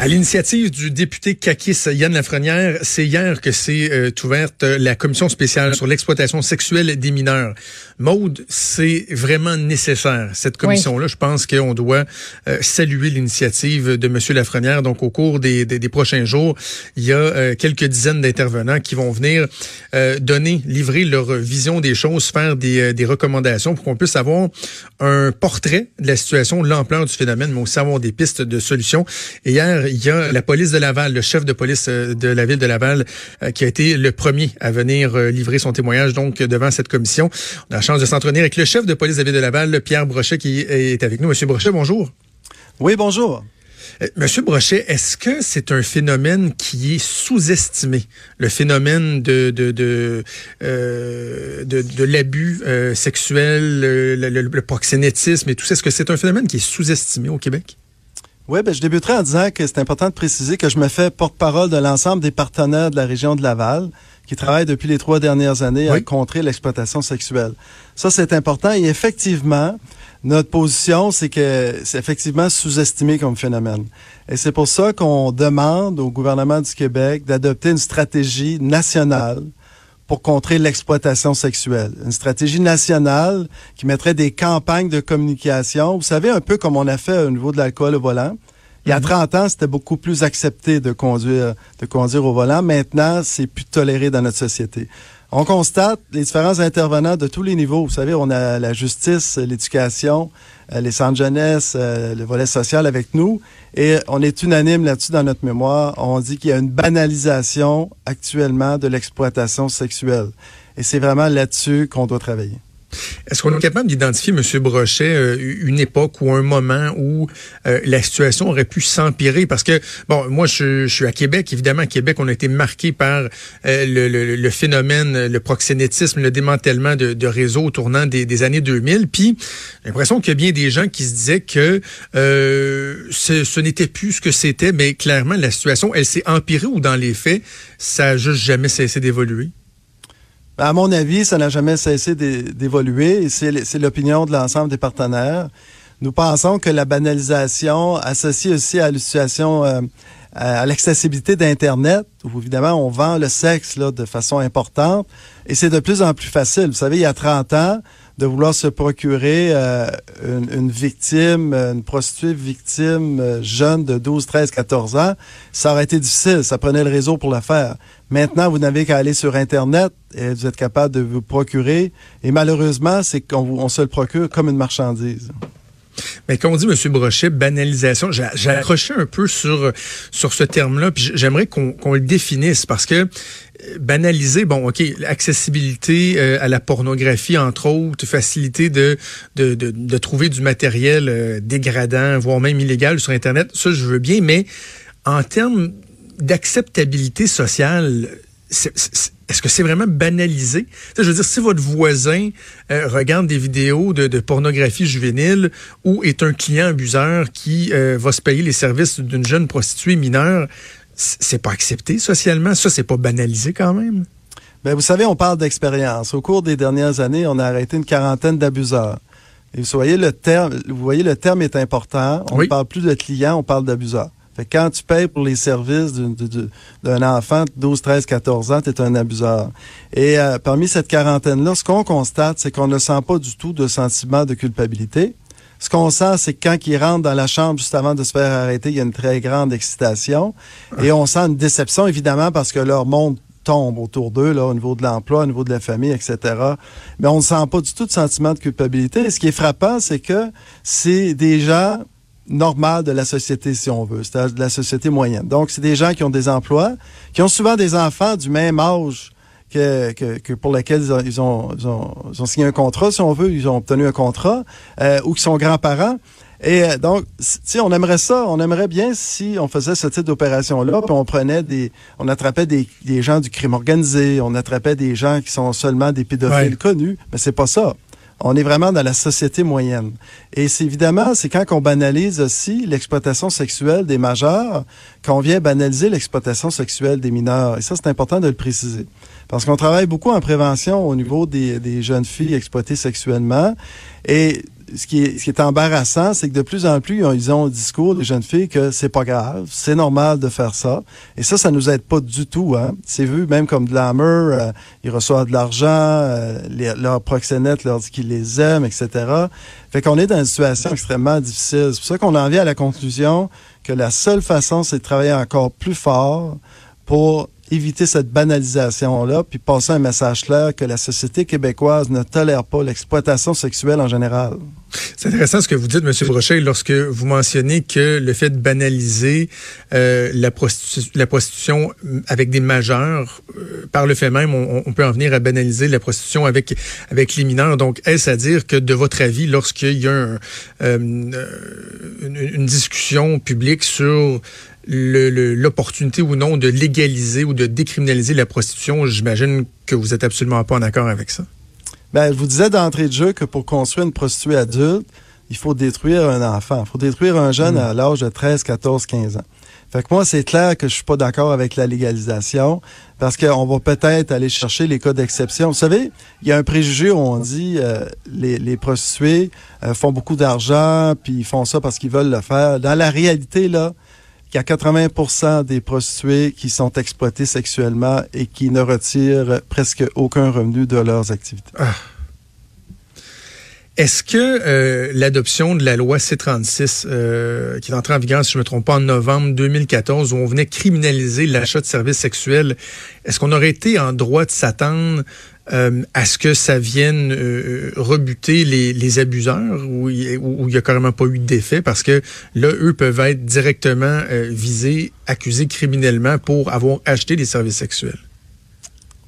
À l'initiative du député Kakis Yann Lafrenière, c'est hier que s'est euh, ouverte la commission spéciale sur l'exploitation sexuelle des mineurs. Maude, c'est vraiment nécessaire, cette commission-là. Je pense qu'on doit euh, saluer l'initiative de M. Lafrenière. Donc, au cours des, des, prochains jours, il y a euh, quelques dizaines d'intervenants qui vont venir donner, livrer leur vision des choses, faire des, des recommandations pour qu'on puisse avoir un portrait de la situation, l'ampleur du phénomène, mais aussi avoir des pistes de solutions. Et hier, il y a la police de Laval, le chef de police euh, de la ville de Laval, euh, qui a été le premier à venir euh, livrer son témoignage donc devant cette commission. On a la chance de s'entretenir avec le chef de police de la ville de Laval, Pierre Brochet, qui est avec nous. Monsieur Brochet, bonjour. Oui, bonjour. Monsieur Brochet, est-ce que c'est un phénomène qui est sous-estimé, le phénomène de de de, de, l'abus sexuel, le, proxénétisme et tout ça Est-ce que c'est un phénomène qui est sous-estimé au Québec? Oui, ben, je débuterai en disant que c'est important de préciser que je me fais porte-parole de l'ensemble des partenaires de la région de Laval qui travaillent depuis les trois dernières années à contrer l'exploitation sexuelle. Ça, c'est important. Et effectivement, notre position, c'est que c'est effectivement sous-estimé comme phénomène. Et c'est pour ça qu'on demande au gouvernement du Québec d'adopter une stratégie nationale pour contrer l'exploitation sexuelle. Une stratégie nationale qui mettrait des campagnes de communication. Vous savez, un peu comme on a fait au niveau de l'alcool au volant. Il y a 30 mhm. ans, c'était beaucoup plus accepté de conduire, de conduire au volant. Maintenant, c'est plus toléré dans notre société. On constate les différents intervenants de tous les niveaux. Vous savez, on a la justice, l'éducation, euh, les centres jeunesse, euh, le volet social avec nous. Et on est unanime là-dessus dans notre mémoire. On dit qu'il y a une banalisation actuellement de l'exploitation sexuelle. Et c'est vraiment là-dessus qu'on doit travailler. Est-ce qu'on est capable d'identifier, M. Brochet, euh, une époque ou un moment où euh, la situation aurait pu s'empirer? Parce que, bon, moi, je, suis à Québec. Évidemment, à Québec, on a été marqué par euh, le, phénomène, le proxénétisme, le démantèlement de, réseaux au tournant des, années 2000. Puis, j'ai l'impression qu'il y a bien des gens qui se disaient que ce, ce n'était plus ce que c'était, mais clairement, la situation, elle s'est empirée ou dans les faits, ça n'a juste jamais cessé d'évoluer? À mon avis, ça n'a jamais cessé d'évoluer et c'est l'opinion de l'ensemble des partenaires. Nous pensons que la banalisation associée aussi à la situation, euh, l'accessibilité d'Internet, où évidemment on vend le sexe là, de façon importante, et c'est de plus en plus facile. Vous savez, il y a 30 ans, de vouloir se procurer euh, une, victime, une prostituée victime euh, jeune de 12, 13, 14 ans, ça aurait été difficile. Ça prenait le réseau pour le faire. Maintenant, vous n'avez qu'à aller sur Internet et vous êtes capable de vous procurer. Et malheureusement, c'est qu'on on se le procure comme une marchandise. Mais comme on dit, M. Brochet, banalisation, j'ai accroché un peu sur, sur ce terme-là, puis j'aimerais qu'on le définisse parce que euh, banaliser, bon, OK, accessibilité euh, à la pornographie, entre autres, facilité de, de, de, trouver du matériel euh, dégradant, voire même illégal sur Internet, ça, je veux bien, mais en termes d'acceptabilité sociale, est-ce que c'est vraiment banalisé? je veux dire, si votre voisin euh, regarde des vidéos de, pornographie juvénile ou est un client abuseur qui euh, va se payer les services d'une jeune prostituée mineure, c'est pas accepté socialement? Ça, c'est pas banalisé quand même? Ben, vous savez, on parle d'expérience. Au cours des dernières années, on a arrêté une quarantaine d'abuseurs. Et vous voyez, le terme, vous voyez, le terme est important. On ne parle plus de clients, on parle d'abuseurs quand tu payes pour les services d'un enfant de 12, 13, 14 ans, tu es un abuseur. Et euh, parmi cette quarantaine-là, ce qu'on constate, c'est qu'on ne sent pas du tout de sentiment de culpabilité. Ce qu'on sent, c'est que quand ils rentrent dans la chambre juste avant de se faire arrêter, il y a une très grande excitation. Et on sent une déception, évidemment, parce que leur monde tombe autour d'eux, là, au niveau de l'emploi, au niveau de la famille, etc. Mais on ne sent pas du tout de sentiment de culpabilité. Et ce qui est frappant, c'est que c'est des gens normal de la société, si on veut, c'est-à-dire de la société moyenne. Donc, c'est des gens qui ont des emplois, qui ont souvent des enfants du même âge que, que, pour lesquels ils ont, ils ont, ils, ont, signé un contrat, si on veut, ils ont obtenu un contrat, euh, ou qui sont grands-parents. Et euh, donc, si on aimerait ça, on aimerait bien si on faisait ce type d'opération-là, puis on prenait des, on attrapait des, des, gens du crime organisé, on attrapait des gens qui sont seulement des pédophiles connus, mais c'est pas ça. On est vraiment dans la société moyenne. Et c'est évidemment, c'est quand on banalise aussi l'exploitation sexuelle des majeurs qu'on vient banaliser l'exploitation sexuelle des mineurs. Et ça, c'est important de le préciser. Parce qu'on travaille beaucoup en prévention au niveau des, des jeunes filles exploitées sexuellement. Et ce qui est, ce qui est embarrassant, c'est que de plus en plus, ils ont, un discours, les jeunes filles, que c'est pas grave, c'est normal de faire ça. Et ça, ça nous aide pas du tout. Hein. C'est vu même comme de l'amour, euh, ils reçoivent de l'argent, euh, leurs proxénètes leur dit qu'ils les aiment, etc. Fait qu'on est dans une situation extrêmement difficile. C'est pour ça qu'on en vient à la conclusion que la seule façon, c'est de travailler encore plus fort pour éviter cette banalisation-là, puis passer un message clair que la société québécoise ne tolère pas l'exploitation sexuelle en général. C'est intéressant ce que vous dites, M. Brochet, lorsque vous mentionnez que le fait de banaliser euh, la, prostitution avec des majeurs, euh, par le fait même, on, peut en venir à banaliser la prostitution avec avec les mineurs. Donc, est-ce à dire que, de votre avis, lorsqu'il y a euh, une, une, discussion publique sur l'opportunité ou non de légaliser ou de décriminaliser la prostitution, j'imagine que vous êtes absolument pas en accord avec ça. Ben, je vous disais d'entrée de jeu que pour construire une prostituée adulte, il faut détruire un enfant. Il faut détruire un jeune mm. à l'âge de 13, 14, 15 ans. Fait que moi, c'est clair que je suis pas d'accord avec la légalisation parce qu'on va peut-être aller chercher les cas d'exception. Vous savez, il y a un préjugé où on dit euh, les, les prostituées euh, font beaucoup d'argent puis ils font ça parce qu'ils veulent le faire. Dans la réalité, là, qu'il y a 80% des prostituées qui sont exploitées sexuellement et qui ne retirent presque aucun revenu de leurs activités. Ah. Est-ce que euh, l'adoption de la loi C-36, euh, qui est entrée en vigueur, si je ne me trompe pas, en novembre 2014, où on venait criminaliser l'achat de services sexuels, est-ce qu'on aurait été en droit de s'attendre euh, à ce que ça vienne euh, rebuter les, les abuseurs ou il n'y a carrément pas eu d'effet parce que là, eux peuvent être directement euh, visés, accusés criminellement pour avoir acheté des services sexuels?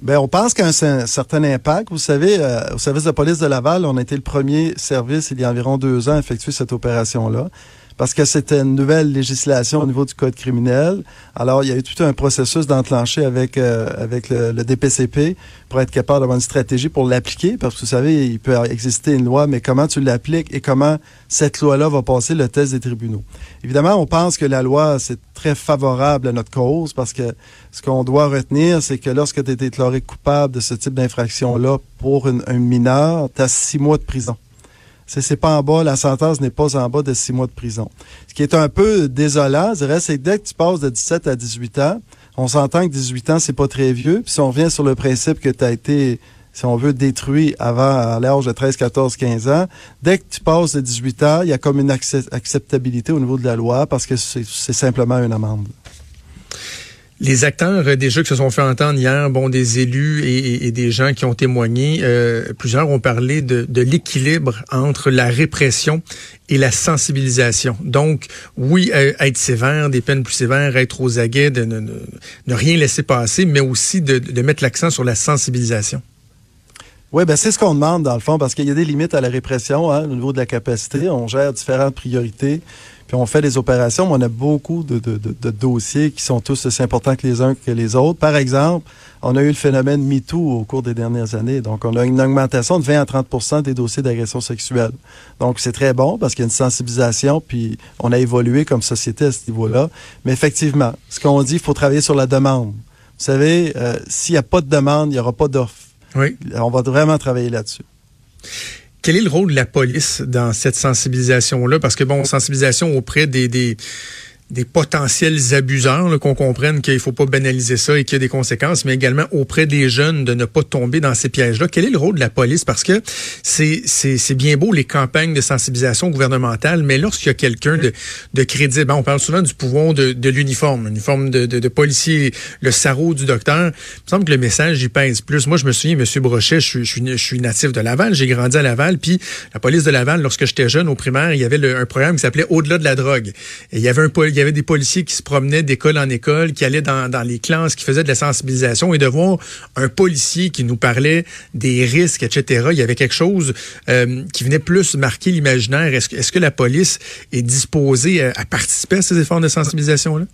Bien, on pense qu'il y a certain impact. Vous savez, au service de police de Laval, on a été le premier service il y a environ deux ans à effectuer cette opération-là parce que c'était une nouvelle législation au niveau du code criminel. Alors, il y a eu tout un processus d'enclencher avec euh, avec le, DPCP pour être capable d'avoir une stratégie pour l'appliquer, parce que vous savez, il peut exister une loi, mais comment tu l'appliques et comment cette loi-là va passer le test des tribunaux. Évidemment, on pense que la loi, c'est très favorable à notre cause, parce que ce qu'on doit retenir, c'est que lorsque tu es déclaré coupable de ce type d'infraction-là pour un mineur, tu as six mois de prison c'est pas en bas, la sentence n'est pas en bas de six mois de prison. Ce qui est un peu désolant, je dirais, c'est que dès que tu passes de 17 à 18 ans, on s'entend que 18 ans, c'est pas très vieux. Puis si on revient sur le principe que tu as été, si on veut, détruit avant l'âge de 13, 14, 15 ans, dès que tu passes de 18 ans, il y a comme une acceptabilité au niveau de la loi parce que c'est simplement une amende. Les acteurs euh, jeux qui se sont fait entendre hier, bon, des élus et, des gens qui ont témoigné, euh, plusieurs ont parlé de, l'équilibre entre la répression et la sensibilisation. Donc, oui, euh, être sévère, des peines plus sévères, être aux aguets, de ne, rien laisser passer, mais aussi de, de mettre l'accent sur la sensibilisation. Oui, ben c'est ce qu'on demande dans le fond, parce qu'il y a des limites à la répression hein, au niveau de la capacité. On gère différentes priorités. Puis on fait des opérations, mais on a beaucoup de, de, de, dossiers qui sont tous aussi importants que les uns que les autres. Par exemple, on a eu le phénomène MeToo au cours des dernières années. Donc, on a une augmentation de 20 à 30% des dossiers d'agression sexuelle. Donc, c'est très bon parce qu'il y a une sensibilisation, puis on a évolué comme société à ce niveau-là. Mais effectivement, ce qu'on dit, il faut travailler sur la demande. Vous savez, euh, s'il n'y a pas de demande, il n'y aura pas d'offre. Oui. On va vraiment travailler là-dessus. Quel est le rôle de la police dans cette sensibilisation-là? Parce que, bon, sensibilisation auprès des, des, des potentiels abuseurs, qu'on comprenne qu'il faut pas banaliser ça et qu'il y a des conséquences, mais également auprès des jeunes de ne pas tomber dans ces pièges-là. Quel est le rôle de la police? Parce que c'est, c'est, bien beau les campagnes de sensibilisation gouvernementale, mais lorsqu'il y a quelqu'un de, de crédible, on parle souvent du pouvoir de, de l'uniforme, l'uniforme de, de, de, policier, le sarreau du docteur. Il me semble que le message y pèse plus. Moi, je me souviens, M. Brochet, je suis, je suis, natif de Laval, j'ai grandi à Laval, puis la police de Laval, lorsque j'étais jeune au primaire, il y avait un programme qui s'appelait Au-delà de la drogue. Et il y avait un y avait des policiers qui se promenaient d'école en école, qui allaient dans, les classes, qui faisaient de la sensibilisation et de voir un policier qui nous parlait des risques, etc. Il y avait quelque chose euh, qui venait plus marquer l'imaginaire. Est-ce est que la police est disposée à, participer à ces efforts de sensibilisation-là?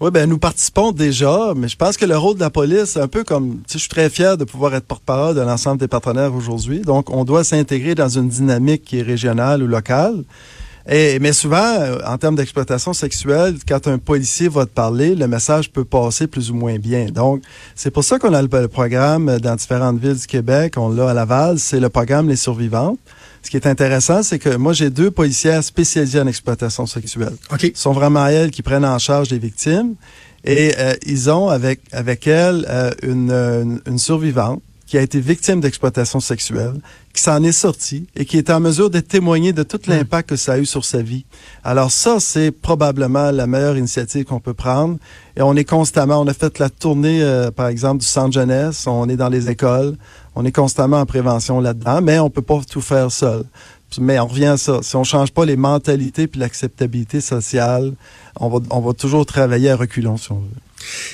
Oui, ben nous participons déjà, mais je pense que le rôle de la police, un peu comme, je suis très fier de pouvoir être porte-parole de l'ensemble des partenaires aujourd'hui. Donc, on doit s'intégrer dans une dynamique qui est régionale ou locale. Et, mais souvent, euh, en termes d'exploitation sexuelle, quand un policier va te parler, le message peut passer plus ou moins bien. Donc, c'est pour ça qu'on a le, programme dans différentes villes du Québec. On l'a à Laval, c'est le programme Les Survivantes. Ce qui est intéressant, c'est que moi, j'ai deux policières spécialisées en exploitation sexuelle. Okay. Ce sont vraiment elles qui prennent en charge les victimes. Et euh, ils ont avec avec elles euh, une, une, survivante qui a été victime d'exploitation sexuelle, qui s'en est sortie et qui est en mesure de témoigner de tout hmm. l'impact que ça a eu sur sa vie. Alors ça, c'est probablement la meilleure initiative qu'on peut prendre. Et on est constamment, on a fait la tournée, euh, par exemple, du centre jeunesse, on est dans les écoles, on est constamment en prévention là-dedans, mais on peut pas tout faire seul. Mais on revient à ça. Si on change pas les mentalités puis l'acceptabilité sociale, on va, on va toujours travailler à reculons, si on veut.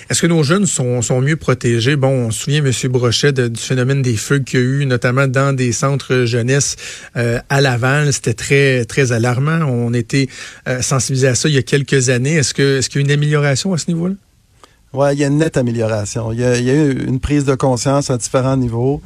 Est-ce que nos jeunes sont, mieux protégés? Bon, on se souvient, M. Brochet, du phénomène des feux qu'il y a eu, notamment dans des centres jeunesse euh, à Laval. C'était très, très alarmant. On était euh, sensibilisés à ça il y a quelques années. Est-ce qu'il y a une amélioration à ce niveau-là? Oui, il y a une nette amélioration. Il y, a, il y a eu une prise de conscience à différents niveaux.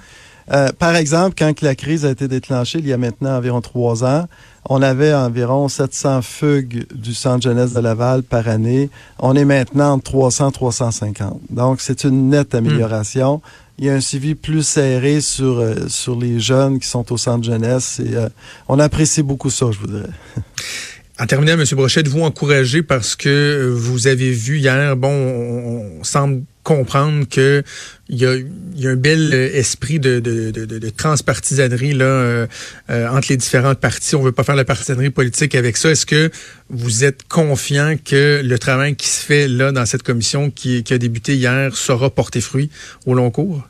Euh, par exemple, quand la crise a été déclenchée, il y a maintenant environ trois ans, on avait environ 700 fugues du centre jeunesse de Laval par année. On est maintenant entre 300 350. Donc, c'est une nette amélioration. Il y a un suivi plus serré sur, euh, sur les jeunes qui sont au centre jeunesse. Et, euh, on apprécie beaucoup ça, je vous dirais. En terminant, M. Brochet, vous encourager parce que vous avez vu hier, bon, on, semble comprendre que il y a, y a, un bel esprit de, de, de, de transpartisanerie là euh, euh, entre les différentes parties. On veut pas faire la partisanerie politique avec ça. Est-ce que vous êtes confiant que le travail qui se fait là dans cette commission qui, qui a débuté hier saura porter fruit au long cours?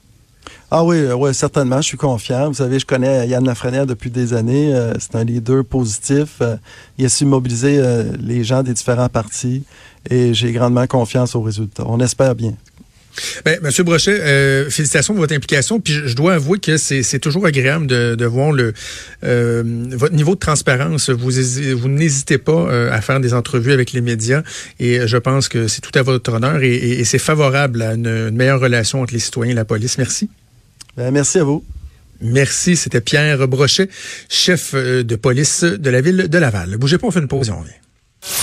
Ah oui, euh, oui, certainement, je suis confiant. Vous savez, je connais Yann Lafrenière depuis des années. Euh, c'est un leader positif. Euh, il a su mobiliser les gens des différents partis et j'ai grandement confiance aux résultats. On espère bien. Ben, Monsieur Brochet, félicitations pour votre implication. Puis je, dois avouer que c'est toujours agréable de, voir le votre niveau de transparence. Vous, n'hésitez pas à faire des entrevues avec les médias et je pense que c'est tout à votre honneur et, c'est favorable à une meilleure relation entre les citoyens et la police. Merci. Ben, merci à vous. Merci. C'était Pierre Brochet, chef euh, de police de la ville de Laval. Bougez pas, on fait une pause et on revient.